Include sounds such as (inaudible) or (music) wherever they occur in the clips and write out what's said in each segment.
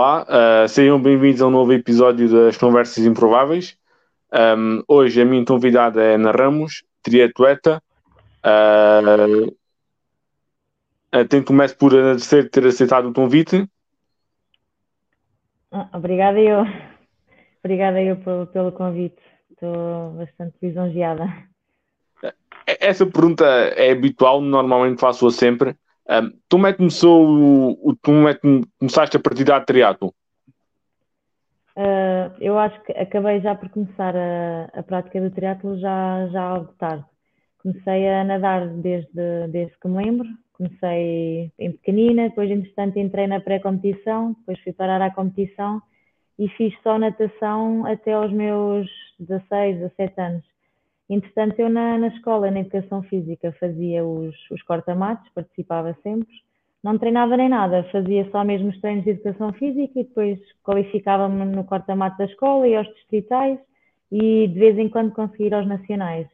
Olá, uh, sejam bem-vindos a um novo episódio das Conversas Improváveis. Um, hoje a minha convidada é Ana Ramos, triatleta. Uh, uh, começo por agradecer ter aceitado o convite. Ah, obrigada eu. Obrigada eu pelo, pelo convite. Estou bastante lisonjeada. Essa pergunta é habitual, normalmente faço-a sempre. Um, tu como é que começou o, como é que começaste a partilhar triatlo? Uh, eu acho que acabei já por começar a, a prática do triatlo já, já algo tarde. Comecei a nadar desde, desde que me lembro. Comecei em pequenina, depois entretanto entrei na pré-competição, depois fui parar à competição e fiz só natação até aos meus 16, 17 anos. Entretanto, eu na, na escola, na educação física, fazia os, os corta-matos, participava sempre. Não treinava nem nada, fazia só mesmo os treinos de educação física e depois qualificava-me no corta-mato da escola e aos distritais e de vez em quando conseguia ir aos nacionais.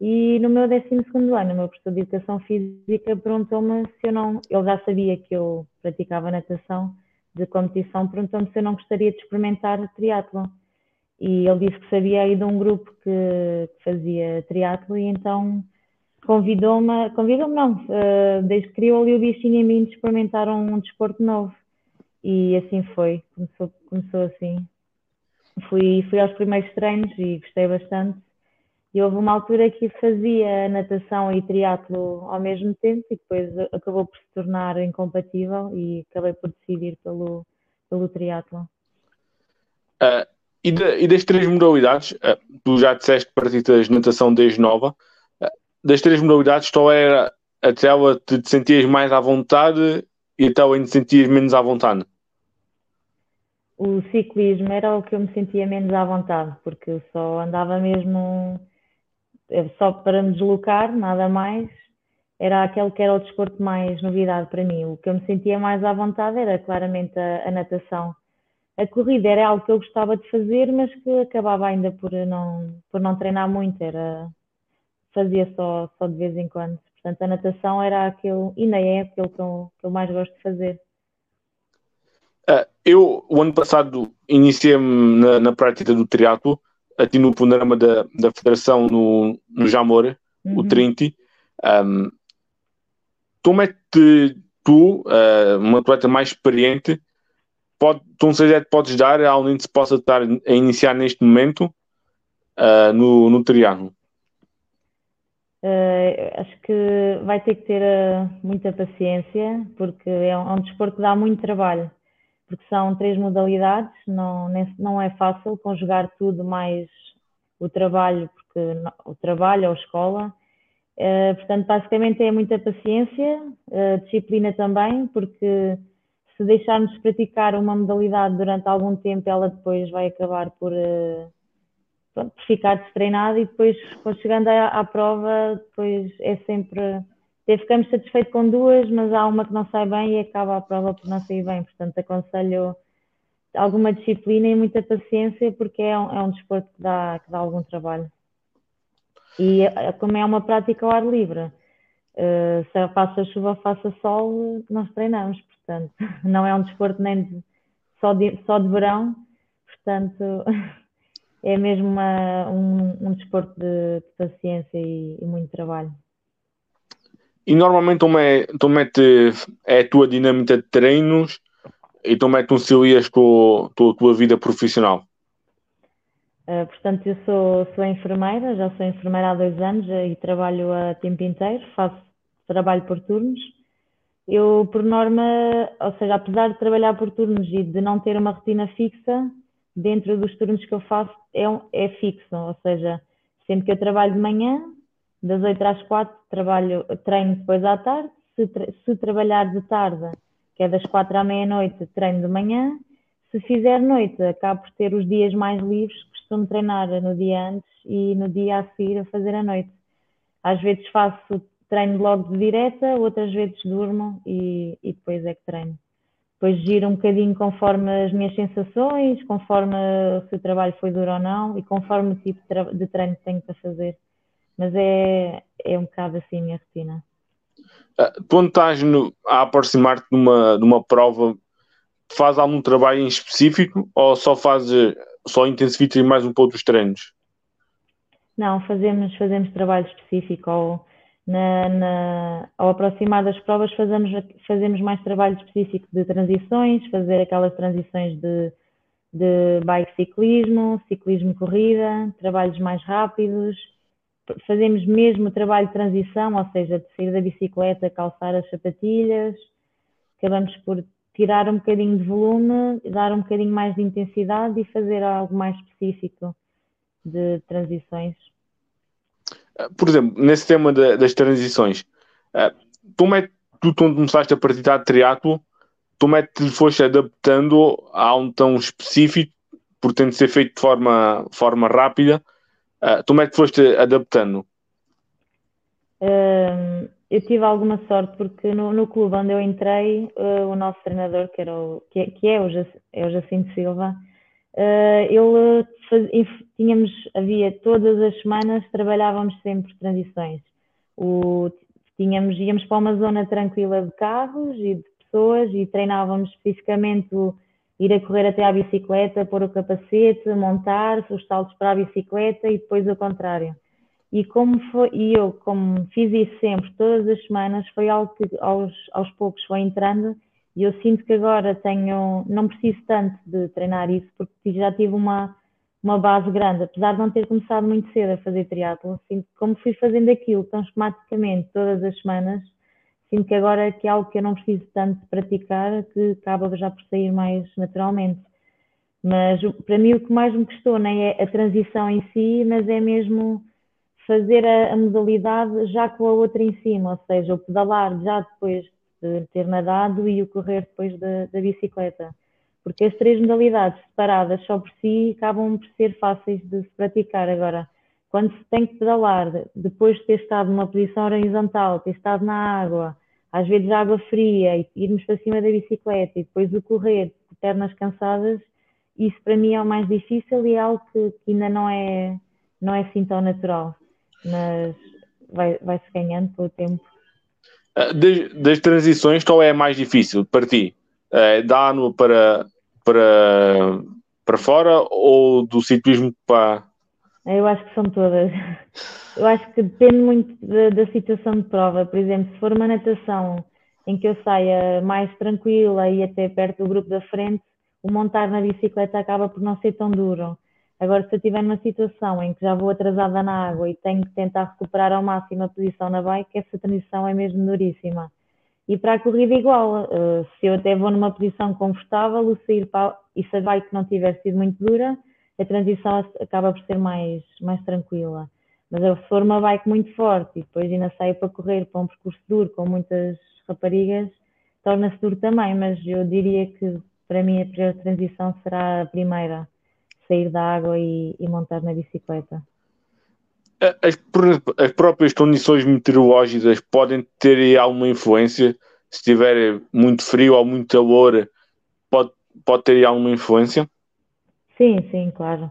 E no meu 12 ano, o meu professor de Educação Física perguntou-me se eu não. Ele já sabia que eu praticava natação de competição, perguntou-me se eu não gostaria de experimentar triatlon e ele disse que sabia aí de um grupo que, que fazia triatlo e então convidou-me, convidou-me não, uh, desde que criou ali o bichinho em mim de experimentar um, um, desporto novo e assim foi, começou, começou assim. Fui, fui aos primeiros treinos e gostei bastante e houve uma altura que fazia natação e triatlo ao mesmo tempo e depois acabou por se tornar incompatível e acabei por decidir pelo, pelo triatlo. Uh, e, de, e das três modalidades, uh, tu já disseste que praticas natação desde nova, uh, das três modalidades, qual era aquela que te sentias mais à vontade e aquela em que te sentias menos à vontade? O ciclismo era o que eu me sentia menos à vontade, porque eu só andava mesmo só para me deslocar, nada mais. Era aquele que era o desporto mais novidade para mim. O que eu me sentia mais à vontade era claramente a, a natação a corrida era algo que eu gostava de fazer, mas que acabava ainda por não, por não treinar muito, era, fazia só, só de vez em quando. Portanto, a natação era aquilo, e ainda é aquilo que eu, que eu mais gosto de fazer. Uh, eu, o ano passado, iniciei-me na, na, prática do triatlo, aqui no panorama da, da Federação no, no Jamor, uhum. o Trinity. Um, como é que tu, uh, uma atleta mais experiente, pode, tu um projeto podes dar a alguém que se possa estar a iniciar neste momento uh, no, no triângulo? Uh, acho que vai ter que ter uh, muita paciência, porque é um, é um, desporto que dá muito trabalho, porque são três modalidades, não, nem, não é fácil conjugar tudo mais o trabalho, porque não, o trabalho ou escola. Uh, portanto, basicamente é muita paciência, disciplina também, porque se deixarmos de praticar uma modalidade durante algum tempo, ela depois vai acabar por, uh, pronto, por ficar destreinada e depois, quando chegando à, à, prova, depois é sempre. Ficamos satisfeitos com duas, mas há uma que não sai bem e acaba a prova por não sair bem. Portanto, aconselho alguma disciplina e muita paciência, porque é um, é um desporto que dá, que dá algum trabalho. E eh, como é uma prática ao ar livre, uh, se faça chuva, faça sol, nós treinamos portanto, (laughs) não é um desporto nem de, só, de, só de verão, portanto, (laughs) é mesmo uma, um, um desporto de, de paciência e, e, muito trabalho. E normalmente tu, é, tu mete, é a tua dinâmica de treinos e tu mete concilias com, com a tua vida profissional? Uh, portanto, eu sou, sou enfermeira, já sou enfermeira há dois anos e trabalho a tempo inteiro, faço trabalho por turnos. Eu, por norma, ou seja, apesar de trabalhar por turnos e de não ter uma rotina fixa, dentro dos turnos que eu faço é, é fixo, ou seja, sempre que eu trabalho de manhã, das 8 às 4, trabalho, treino depois à tarde, se, tra se trabalhar de tarde, que é das 4 à meia-noite, treino de manhã, se fizer noite, acabo por ter os dias mais livres, costumo treinar no dia antes e no dia a seguir a fazer a noite. Às vezes faço treino logo de direta, outras vezes durmo e, e depois é que treino. Depois giro um bocadinho conforme as minhas sensações, conforme se o trabalho foi duro ou não e conforme o tipo de treino que tenho para fazer. Mas é, é um bocado assim a minha rotina. Uh, quando estás no, a aproximar-te de uma, de uma prova, faz algum trabalho em específico ou só faz só intensifica mais um pouco os treinos? Não, fazemos, fazemos trabalho específico ao, na, na, ao aproximar das provas fazemos, fazemos mais trabalho específico de transições, fazer aquelas transições de, de bike ciclismo, ciclismo corrida, trabalhos mais rápidos, fazemos mesmo trabalho de transição, ou seja, de sair da bicicleta, calçar as sapatilhas, acabamos por tirar um bocadinho de volume, dar um bocadinho mais de intensidade e fazer algo mais específico de transições. Por exemplo, nesse tema de, das transições, eh, como é que tu, começaste a praticar triatlo, como é que te foste adaptando a um tão específico, por ter de ser feito de forma, forma rápida, uh, como é que te foste adaptando? Eu tive alguma sorte porque no, no clube onde eu entrei, uh, o nosso treinador, que, era o, que, é, que é, o, é o Jacinto Silva, ele faz, tínhamos, havia todas as semanas, trabalhávamos sempre transições. O, tínhamos, íamos para uma zona tranquila de carros e de pessoas e treinávamos especificamente o, ir a correr até à bicicleta, pôr o capacete, montar os saltos para a bicicleta e depois o contrário. E como foi, e eu, como fiz isso sempre, todas as semanas, foi algo que aos, aos poucos foi entrando e eu sinto que agora tenho, não preciso tanto de treinar isso, porque já tive uma, uma base grande, apesar de não ter começado muito cedo a fazer triatlo, sinto que como fui fazendo aquilo tão esquematicamente todas as semanas, sinto que agora que é algo que eu não preciso tanto de praticar, que acaba já por sair mais naturalmente. Mas para mim o que mais me custou nem é a transição em si, mas é mesmo fazer a, a, modalidade já com a outra em cima, ou seja, o pedalar já depois de ter nadado e o correr depois da, da bicicleta. Porque as três modalidades separadas só por si acabam por ser fáceis de se praticar. Agora, quando se tem que pedalar, depois de ter estado numa posição horizontal, ter estado na água, às vezes água fria, e irmos para cima da bicicleta e depois o correr pernas cansadas, isso para mim é o mais difícil e é algo que, que ainda não é, não é assim tão natural mas vai, vai-se ganhando pelo tempo. Ah, das, transições, qual é a mais difícil para ti? É, da ANO para, para, para fora ou do ciclismo para. Eu acho que são todas. Eu acho que depende muito da, da situação de prova. Por exemplo, se for uma natação em que eu saia mais tranquila e até perto do grupo da frente, o montar na bicicleta acaba por não ser tão duro. Agora, se eu estiver numa situação em que já vou atrasada na água e tenho que tentar recuperar ao máximo a posição na bike, essa transição é mesmo duríssima. E para a corrida, igual. Uh, se eu até vou numa posição confortável, o sair para, e se a bike não tiver sido muito dura, a transição acaba por ser mais, mais tranquila. Mas se for uma bike muito forte e depois ainda saio para correr para um percurso duro com muitas raparigas, torna-se duro também. Mas eu diria que para mim a pior transição será a primeira sair da água e, e montar na bicicleta. As, as, próprias condições meteorológicas podem ter alguma influência? Se tiver muito frio ou muito calor, pode, pode ter alguma influência? Sim, sim, claro.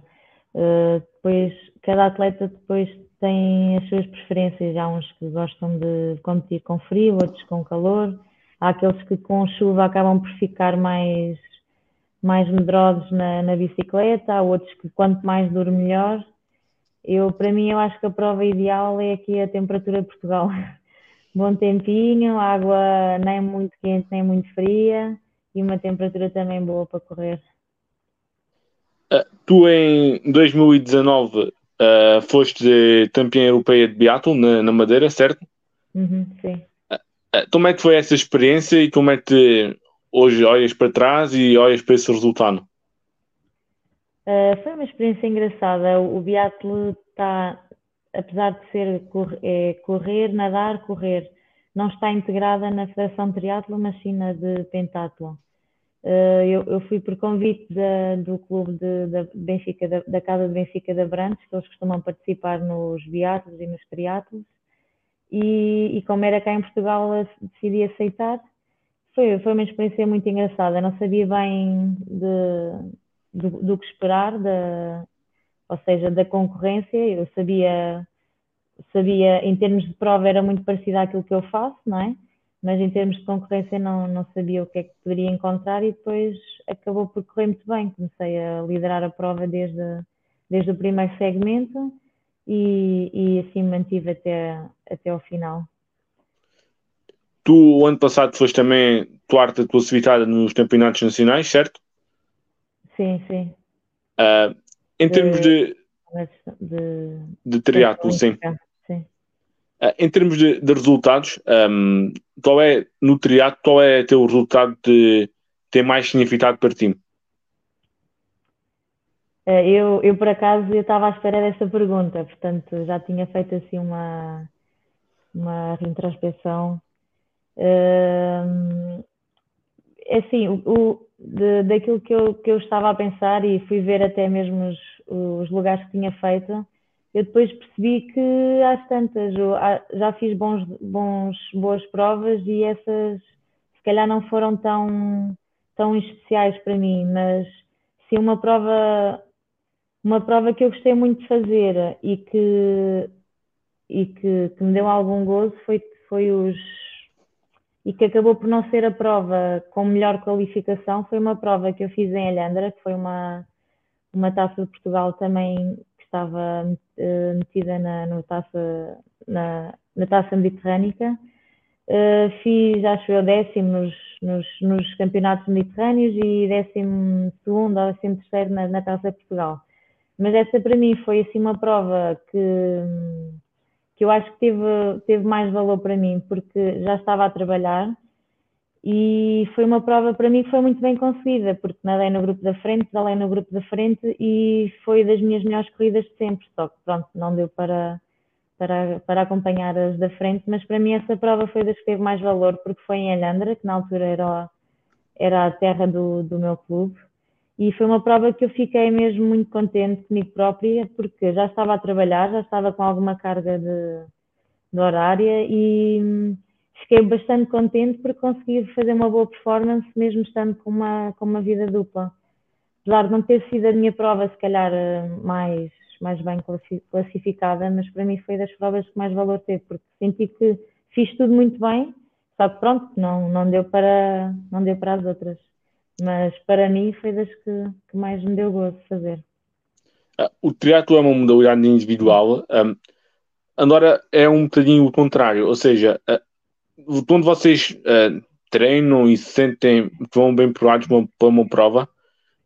Uh, depois, cada atleta depois tem as suas preferências. Há uns que gostam de competir com frio, outros com calor. Há aqueles que com chuva acabam por ficar mais mais medrosos na, na bicicleta, há outros que quanto mais duro melhor. Eu, para mim, eu acho que a prova ideal é aqui a temperatura de Portugal. (laughs) Bom tempinho, água nem muito quente nem muito fria e uma temperatura também boa para correr. Uh, tu em 2019 uh, ah, foste campeã europeia de biathlon na, na Madeira, certo? Uhum, sim. Uh, como é que foi essa experiência e como é que hoje olhas para trás e olhas para esse resultado? Uh, foi uma experiência engraçada. O, biatlo está, apesar de ser correr, é, correr, nadar, correr, não está integrada na Federação de Triatlo, mas sim na de Pentatlo. Uh, eu, eu, fui por convite da, do clube de, da, Benfica, da, da, Casa de Benfica de Abrantes, que eles costumam participar nos biatlos e nos triatlos, e, e como era cá em Portugal, decidi aceitar foi, foi uma experiência muito engraçada. não sabia bem de, do, do, que esperar, ou seja, da concorrência. Eu sabia, sabia, em termos de prova, era muito parecida àquilo que eu faço, não é? mas em termos de concorrência não, não sabia o que é que poderia encontrar e depois acabou por correr muito bem. Comecei a liderar a prova desde, desde o primeiro segmento e, e assim mantive até, até ao final. Tu, o ano passado, foste também quarta classificada nos campeonatos nacionais, certo? Sim, sim. Uh, em de, termos de, de, de triatlo, sim. sim. Uh, em termos de, de resultados, um, qual é, no triatlo, qual é o teu resultado que tem mais significado para ti? Uh, eu, eu, por acaso, eu estava à espera dessa pergunta, portanto, já tinha feito assim uma, uma retrospecção Uh, assim, o, o de, daquilo que eu, que eu estava a pensar e fui ver até mesmo os, os lugares que tinha feito, eu depois percebi que às tantas já fiz bons, bons, boas provas e essas se calhar não foram tão, tão especiais para mim, mas sim uma prova uma prova que eu gostei muito de fazer e que e que, que me deu algum gozo foi, foi os e que acabou por não ser a prova com melhor qualificação, foi uma prova que eu fiz em Alhandra, que foi uma, uma taça de Portugal também que estava uh, metida na, no taça, na, na taça mediterrânica. Uh, fiz, acho eu, décimo nos, nos, nos, campeonatos mediterrâneos e décimo segundo ou décimo terceiro na, na taça de Portugal. Mas essa para mim foi assim uma prova que que eu acho que teve, teve mais valor para mim, porque já estava a trabalhar e foi uma prova para mim que foi muito bem conseguida, porque nadei no grupo da frente, pedalei no grupo da frente e foi das minhas melhores corridas de sempre, só que pronto, não deu para, para, para acompanhar as da frente, mas para mim essa prova foi das que teve mais valor, porque foi em Alhandra, que na altura era, era a terra do, do meu clube, e foi uma prova que eu fiquei mesmo muito contente comigo própria, porque já estava a trabalhar, já estava com alguma carga de, de horária e hum, fiquei bastante contente porque consegui fazer uma boa performance, mesmo estando com uma, com uma vida dupla. Apesar de não ter sido a minha prova, se calhar, eh, mais, mais bem classificada, mas para mim foi das provas que mais valor teve, porque senti que fiz tudo muito bem, só que pronto, não, não, deu, para, não deu para as outras mas para mim foi das que, que mais me deu gosto de fazer. Ah, o triatlo é uma modalidade individual, um, agora é um bocadinho o contrário, ou seja, uh, quando vocês uh, treinam e se sentem que vão bem provados para, para uma prova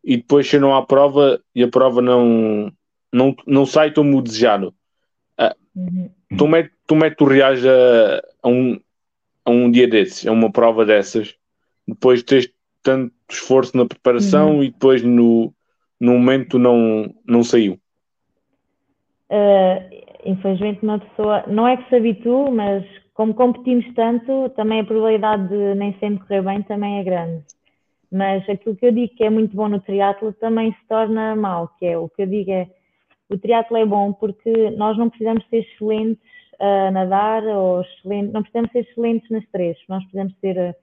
e depois chegam à prova e a prova não, não, não sai como desejado. Uh, uhum. Como, é, como é que tu reages a, a, um, a um dia desses, a uma prova dessas, depois de teres tanto esforço na preparação uhum. e depois no, no momento não, não saiu? Uh, infelizmente uma pessoa, não é que se habitue, mas como competimos tanto, também a probabilidade de nem sempre correr bem também é grande. Mas aquilo que eu digo que é muito bom no triatlo também se torna mau, que é o que eu digo é o triatlo é bom porque nós não precisamos ser excelentes a nadar ou não precisamos ser excelentes nas três, nós precisamos ser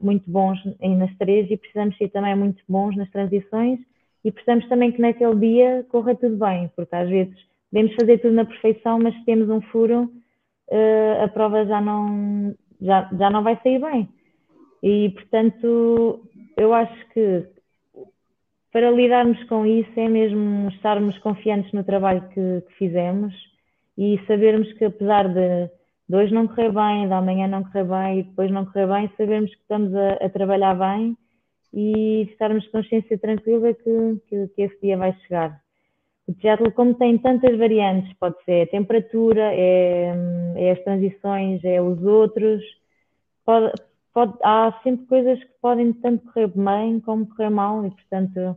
muito bons nas três e precisamos ser também muito bons nas transições e precisamos também que naquele dia corra tudo bem, porque às vezes podemos fazer tudo na perfeição, mas se temos um furo, uh, a prova já não, já, já não vai sair bem. E, portanto, eu acho que para lidarmos com isso é mesmo estarmos confiantes no trabalho que, que fizemos e sabermos que apesar de de hoje não correr bem, da manhã não correr bem e depois não correr bem, sabemos que estamos a, a trabalhar bem e estarmos consciência tranquila que, que, que, esse dia vai chegar. O teatro, como tem tantas variantes, pode ser a temperatura, é, é as transições, é os outros, pode, pode, há sempre coisas que podem tanto correr bem como correr mal e, portanto,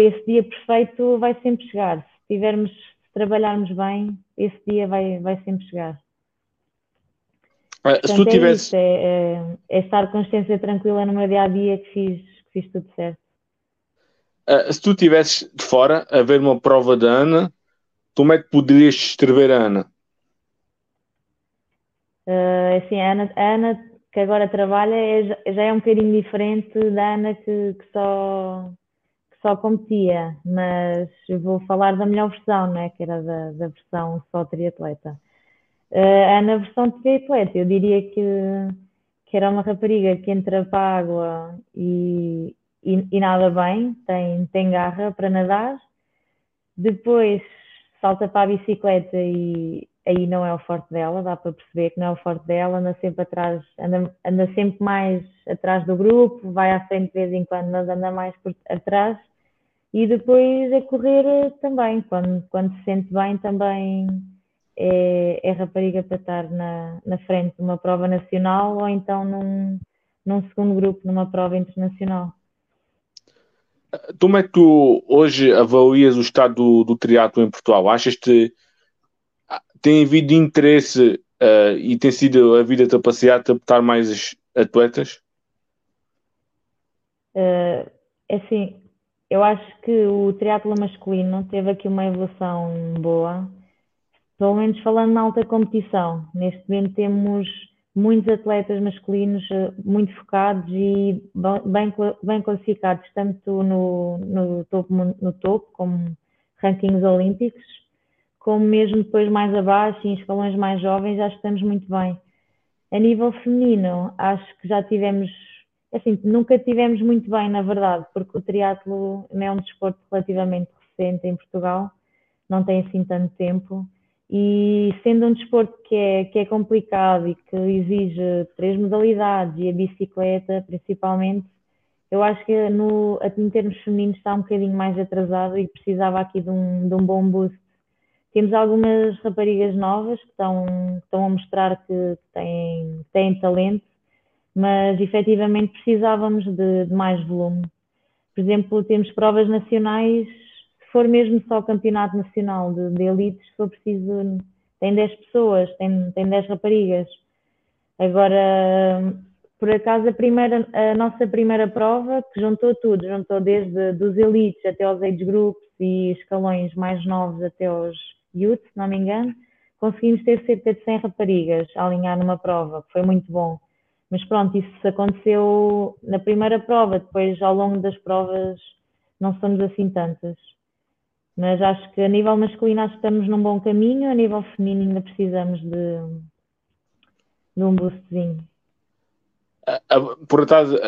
esse dia perfeito vai sempre chegar. Se tivermos, se trabalharmos bem, esse dia vai, vai sempre chegar. Ah, se tu é tivesse. É, é, é, estar consciência tranquila no meu dia a dia que fiz, que fiz tudo certo. Uh, se tu estivesses de fora a ver uma prova da Ana, como é que poderias escrever a Ana? Uh, assim, a Ana, a Ana que agora trabalha é, já é um bocadinho diferente da Ana que, que, só, que só competia, mas vou falar da melhor versão, né? que era da, da versão só triatleta. Uh, na versão de triatleta, eu diria que, que era uma rapariga que entra para a água e, e, e nada bem, tem, tem garra para nadar. Depois salta para a bicicleta e aí não é o forte dela, dá para perceber que não é o forte dela, anda sempre atrás, anda, anda sempre mais atrás do grupo, vai à frente de vez em quando, mas anda mais por atrás. E depois a correr também, quando, quando se sente bem também é, é rapariga para estar na, na frente de uma prova nacional ou então num, num segundo grupo, numa prova internacional. Como é que tu hoje avalias o estado do, do triatlo em Portugal? Achas que tem havido interesse uh, e tem sido a vida da passeada a botar mais atletas? Uh, é assim, eu acho que o triatlo masculino teve aqui uma evolução boa, pelo menos falando na alta competição. Neste momento temos muitos atletas masculinos eh, muito focados e bem, bem classificados, tanto no, no, topo, no topo, como rankings olímpicos, como mesmo depois mais abaixo, em escalões mais jovens, que estamos muito bem. A nível feminino, acho que já tivemos, assim, nunca tivemos muito bem, na verdade, porque o triatlo é um desporto relativamente recente em Portugal, não tem assim tanto tempo, e sendo um desporto que é, que é complicado e que exige três modalidades e a bicicleta principalmente, eu acho que no, em termos femininos está um bocadinho mais atrasado e precisava aqui de um, de um bom boost temos algumas raparigas novas que estão, que estão a mostrar que têm, têm talento, mas efetivamente precisávamos de, de, mais volume. Por exemplo, temos provas nacionais, for mesmo só campeonato nacional de, de elites, se for preciso, tem 10 pessoas, tem, tem 10 raparigas. Agora, por acaso, a, primeira, a nossa primeira prova, que juntou tudo, juntou desde dos elites até aos age groups e escalões mais novos até aos youth, se não me engano, conseguimos ter cerca de 100 raparigas a alinhar numa prova, que foi muito bom. Mas pronto, isso aconteceu na primeira prova, depois ao longo das provas não somos assim tantas. Mas acho que a nível masculino acho que estamos num bom caminho, a nível feminino ainda precisamos de, de um boostzinho. Por acaso,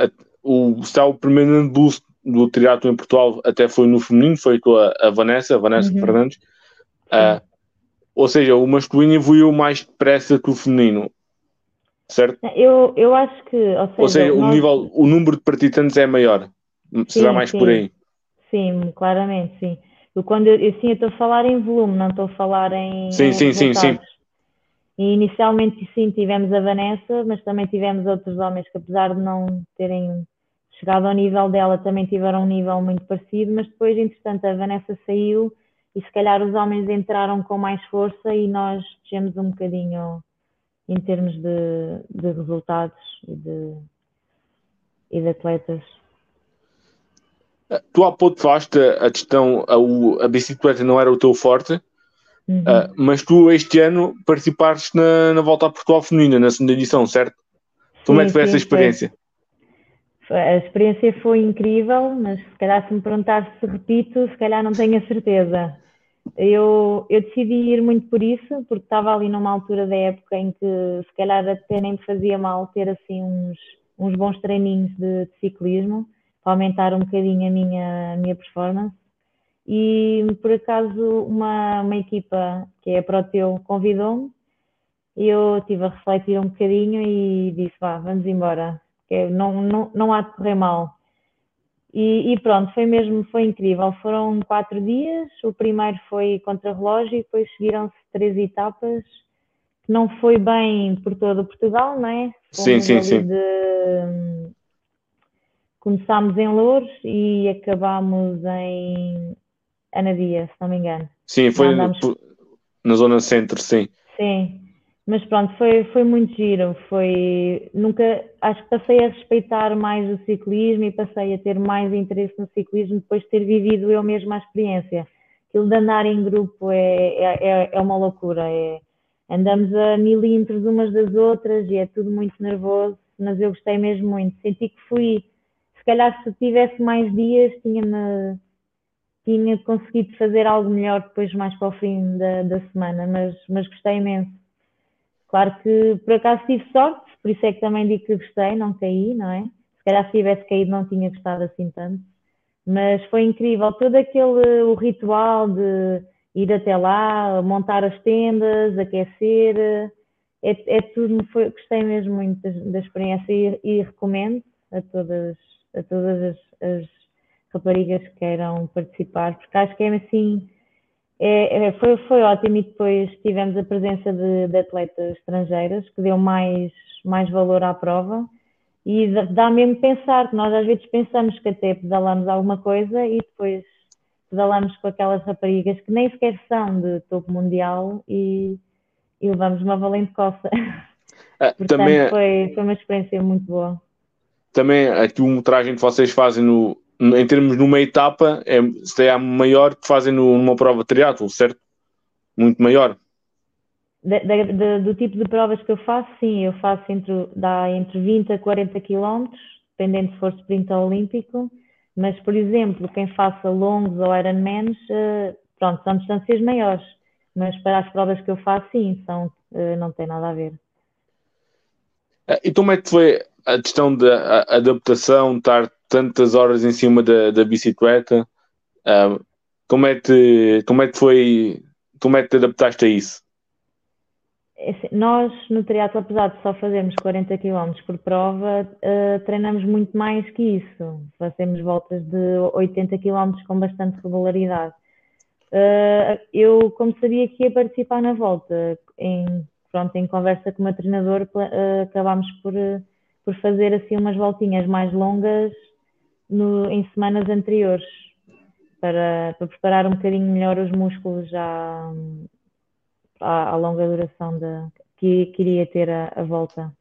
o, está o primeiro boost do triatlo em Portugal até foi no feminino, foi com a, a Vanessa, a Vanessa uhum. Fernandes, Uh, ou seja, o masculino evoluiu mais depressa que o feminino, certo? Eu, eu acho que. Ou seja, ou seja nós... o, nível, o número de participantes é maior. Sim, Será mais sim. por aí. Sim, claramente, sim. Eu, quando eu, sim, eu estou a falar em volume, não estou a falar em. Sim, sim, sim, sim. E inicialmente, sim, tivemos a Vanessa, mas também tivemos outros homens que, apesar de não terem chegado ao nível dela, também tiveram um nível muito parecido, mas depois, entretanto, a Vanessa saiu e se calhar os homens entraram com mais força e nós descemos um bocadinho em termos de, de resultados e de, e de atletas. Tu há pouco falaste a questão, a, a bicicleta não era o teu forte, uhum. uh, mas tu este ano participaste na, na Volta a Portugal Feminina, na segunda edição, certo? Como é que foi essa experiência? Foi. A experiência foi incrível, mas se calhar se me perguntasse se repito, se calhar não tenho a certeza. Eu, eu decidi ir muito por isso, porque estava ali numa altura da época em que se calhar até nem me fazia mal ter assim uns, uns bons treininhos de, de ciclismo aumentar um bocadinho a minha, a minha performance. E por acaso uma, uma equipa que é a Proteu convidou-me e eu estive a refletir um bocadinho e disse, vá, vamos embora, que não, não, não há de correr mal. E, e, pronto, foi mesmo, foi incrível. Foram quatro dias. O primeiro foi contra-relógio e depois seguiram-se três etapas. Que não foi bem por todo Portugal, não é? Fomos sim, sim, sim. De... Começámos em Louros e acabámos em Anadia, se não me engano. Sim, foi andamos... na zona centro, sim. Sim, mas pronto, foi, foi muito giro. Foi, nunca, acho que passei a respeitar mais o ciclismo e passei a ter mais interesse no ciclismo depois de ter vivido eu mesma a experiência. Aquilo de andar em grupo é, é, é, é uma loucura. É, andamos a milímetros umas das outras e é tudo muito nervoso, mas eu gostei mesmo muito. Senti que fui, calhar se tivesse mais dias, tinha-me tinha conseguido fazer algo melhor depois mais para o fim da, da semana, mas, mas gostei imenso. Claro que por acaso tive sorte, por isso é que também digo que gostei, não caí, não é? Se calhar se tivesse caído não tinha gostado assim tanto. Mas foi incrível, todo aquele o ritual de ir até lá, montar as tendas, aquecer, é, é tudo, foi, gostei mesmo muito da, da experiência e, e, recomendo a todas, a todas as, as, raparigas que queiram participar, porque acho que é assim, é, é, foi, foi ótimo e depois tivemos a presença de, de atletas estrangeiras que deu mais, mais valor à prova e dá mesmo pensar que nós às vezes pensamos que até pedalamos alguma coisa e depois pedalamos com aquelas raparigas que nem sequer são de topo mundial e, e levamos uma valente coça. Ah, (laughs) Portanto, também, é- foi, foi uma experiência muito boa. Também a quilometragem que vocês fazem no, em termos numa etapa é, é maior que fazem numa prova de triatlo, certo? Muito maior. De, de, de, do tipo de provas que eu faço, sim, eu faço entre, dá entre 20 a 40 quilómetros, dependendo se for sprint olímpico, mas, por exemplo, quem faça longos ou Ironmans, uh, pronto, são distâncias maiores, mas para as provas que eu faço, sim, são, uh, não tem nada a ver. Eh, e como é que foi a questão da adaptação, estar tantas horas em cima da, da bicicleta? Uh, como, é que, como é que foi, como é que te adaptaste a isso? É assim, nós no triatlo, apesar de só fazermos 40 km por prova, uh, treinamos muito mais que isso. Fazemos voltas de 80 km com bastante regularidade. Uh, eu, como sabia que ia participar na volta, em, pronto, em conversa com o meu treinador, uh, acabámos por, por fazer assim umas voltinhas mais longas no, em semanas anteriores, para, para preparar um bocadinho melhor os músculos já à, à longa duração de, que queria ter a, a volta.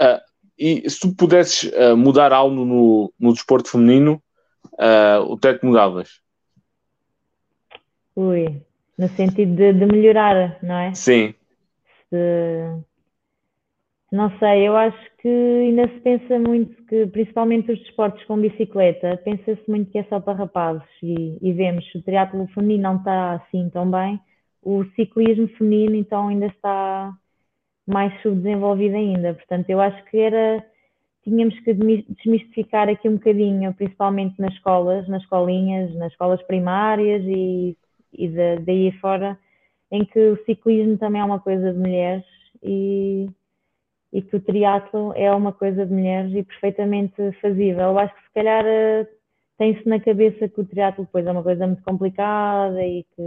Uh, e se tu pudesses uh, mudar algo no, no desporto feminino, uh, o que é que mudavas? Ui, no sentido de, de melhorar, não é? Sim. Se, não sei, eu acho que ainda se pensa muito que, principalmente os desportos com bicicleta, pensa-se muito que é só para rapazes e, e vemos o triatlo feminino não está assim tão bem, o ciclismo feminino então ainda está mais subdesenvolvido ainda. Portanto, eu acho que era tínhamos que desmistificar aqui um bocadinho, principalmente nas escolas, nas escolinhas, nas escolas primárias e, e daí fora, em que o ciclismo também é uma coisa de mulheres e e que o triatlo é uma coisa de mulheres e perfeitamente fazível. Eu acho que se calhar eh, tem-se na cabeça que o triatlo depois é uma coisa muito complicada e que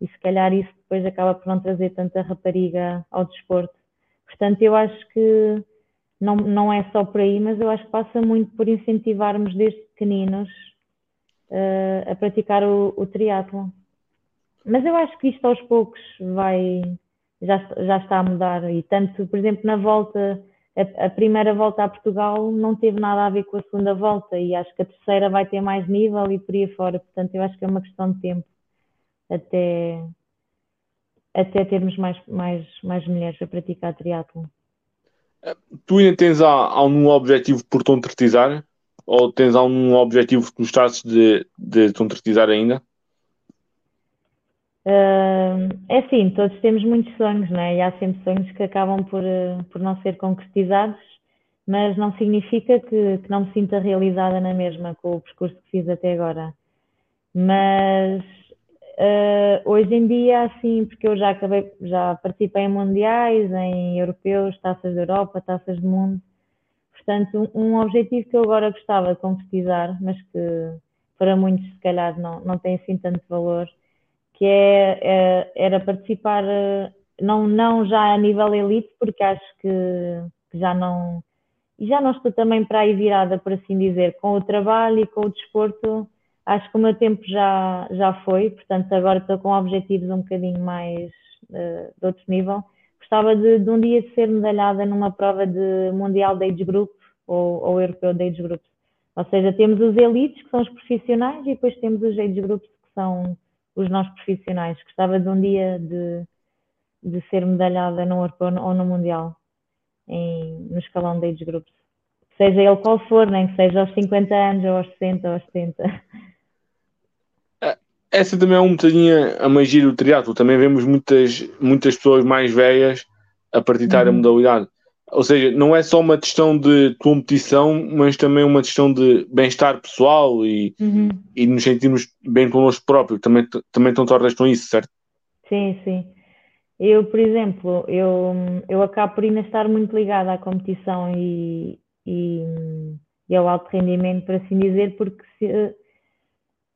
e se calhar isso depois acaba por não trazer tanta rapariga ao desporto. Portanto, eu acho que não, não é só por aí, mas eu acho que passa muito por incentivarmos desde pequeninos uh, a praticar o, o triatlo. Mas eu acho que isto aos poucos vai, já, já está a mudar. E tanto, por exemplo, na volta, a, a, primeira volta a Portugal não teve nada a ver com a segunda volta e acho que a terceira vai ter mais nível e por aí fora. Portanto, eu acho que é uma questão de tempo até, até termos mais, mais, mais mulheres a praticar triatlon. Tu ainda tens algum objetivo por concretizar? Ou tens algum objetivo que gostasses de, de concretizar ainda? É assim, todos temos muitos sonhos, não é? E há sempre sonhos que acabam por, uh, por não ser concretizados, mas não significa que, que não me sinta realizada na mesma com o percurso que fiz até agora. Mas uh, hoje em dia, assim, porque eu já acabei, já participei em mundiais, em europeus, taças da Europa, taças do mundo. Portanto, um, um objetivo que eu agora gostava de concretizar, mas que para muitos se calhar não, não tem assim tanto valor, que é, é, era participar, eh, não, não já a nível elite, porque acho que, que já não já não estou também para aí virada, por assim dizer, com o trabalho e com o desporto, acho que o meu tempo já, já foi, portanto agora estou com objetivos um bocadinho mais uh, de outro nível. Gostava de, de, um dia ser medalhada numa prova de Mundial de Age Group ou, ou Europeu de Age Groups. Ou seja, temos os elites, que são os profissionais, e depois temos os Age Groups, que são os nossos profissionais. Gostava de um dia de, de ser medalhada no Europeu ou no Mundial, em, no escalão de age groups. Seja ele qual for, nem que seja aos 50 anos, ou aos 60, ou aos 70. É, essa também é um bocadinho a magia do triatlo. Também vemos muitas, muitas pessoas mais velhas a praticar uhum. a modalidade. Ou seja, não é só uma questão de competição, mas também uma questão de bem-estar pessoal e, uhum. e nos sentirmos bem connosco próprio. Também, também estão tornas com isso, certo? Sim, sim. Eu, por exemplo, eu, eu acabo por ainda estar muito ligada à competição e, e, e ao alto rendimento, por assim dizer, porque se,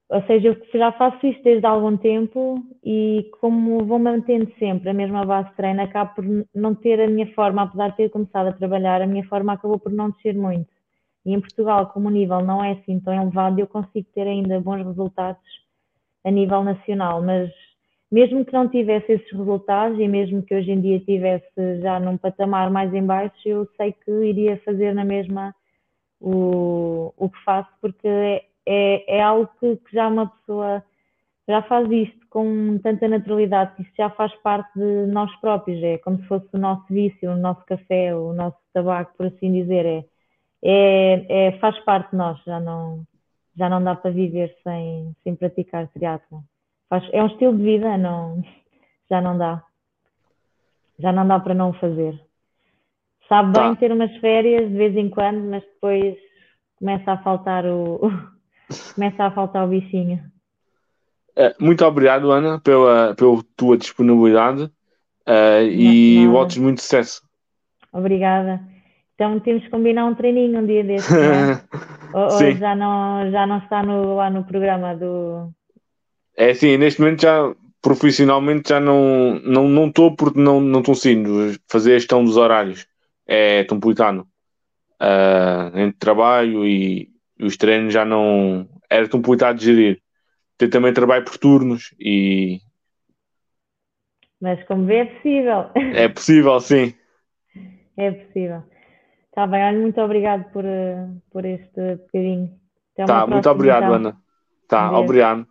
ou seja, eu já faço isto desde há algum tempo e como vou mantendo sempre a mesma base de treino, acabo por não ter a minha forma, apesar de ter começado a trabalhar, a minha forma acabou por não descer muito. E em Portugal, como o nível não é assim tão elevado, eu consigo ter ainda bons resultados a nível nacional, mas mesmo que não tivesse esses resultados e mesmo que hoje em dia tivesse já num patamar mais em baixo, eu sei que iria fazer na mesma o, o que faço, porque é, é, é algo que, que, já uma pessoa já faz isto com tanta naturalidade, que isto já faz parte de nós próprios, é como se fosse o nosso vício, o nosso café, o nosso tabaco, por assim dizer, é, é, é faz parte de nós, já não, já não dá para viver sem, sem praticar triatlon. Faz, é um estilo de vida, não, já não dá. Já não dá para não fazer. Sabe bem tá. ter umas férias de vez em quando, mas depois começa a faltar o, começa a faltar o bichinho. É, muito obrigado, Ana, pela, pela tua disponibilidade uh, e votos muito sucesso. Obrigada. Então temos que combinar um treininho um dia desses, né? (laughs) ou, ou já, não, já não está no, lá no programa do. É assim, neste momento já profissionalmente já não não não estou porque não não consigo fazer a gestão dos horários é complicado uh, entre trabalho e, os treinos já não. Era complicado de gerir. Eu também trabalho por turnos e. Mas como vê, é possível. É possível, sim. É possível. Está bem, olha, muito obrigado por, por este bocadinho. Tá, muito obrigado, então. Ana. Tá, obrigado.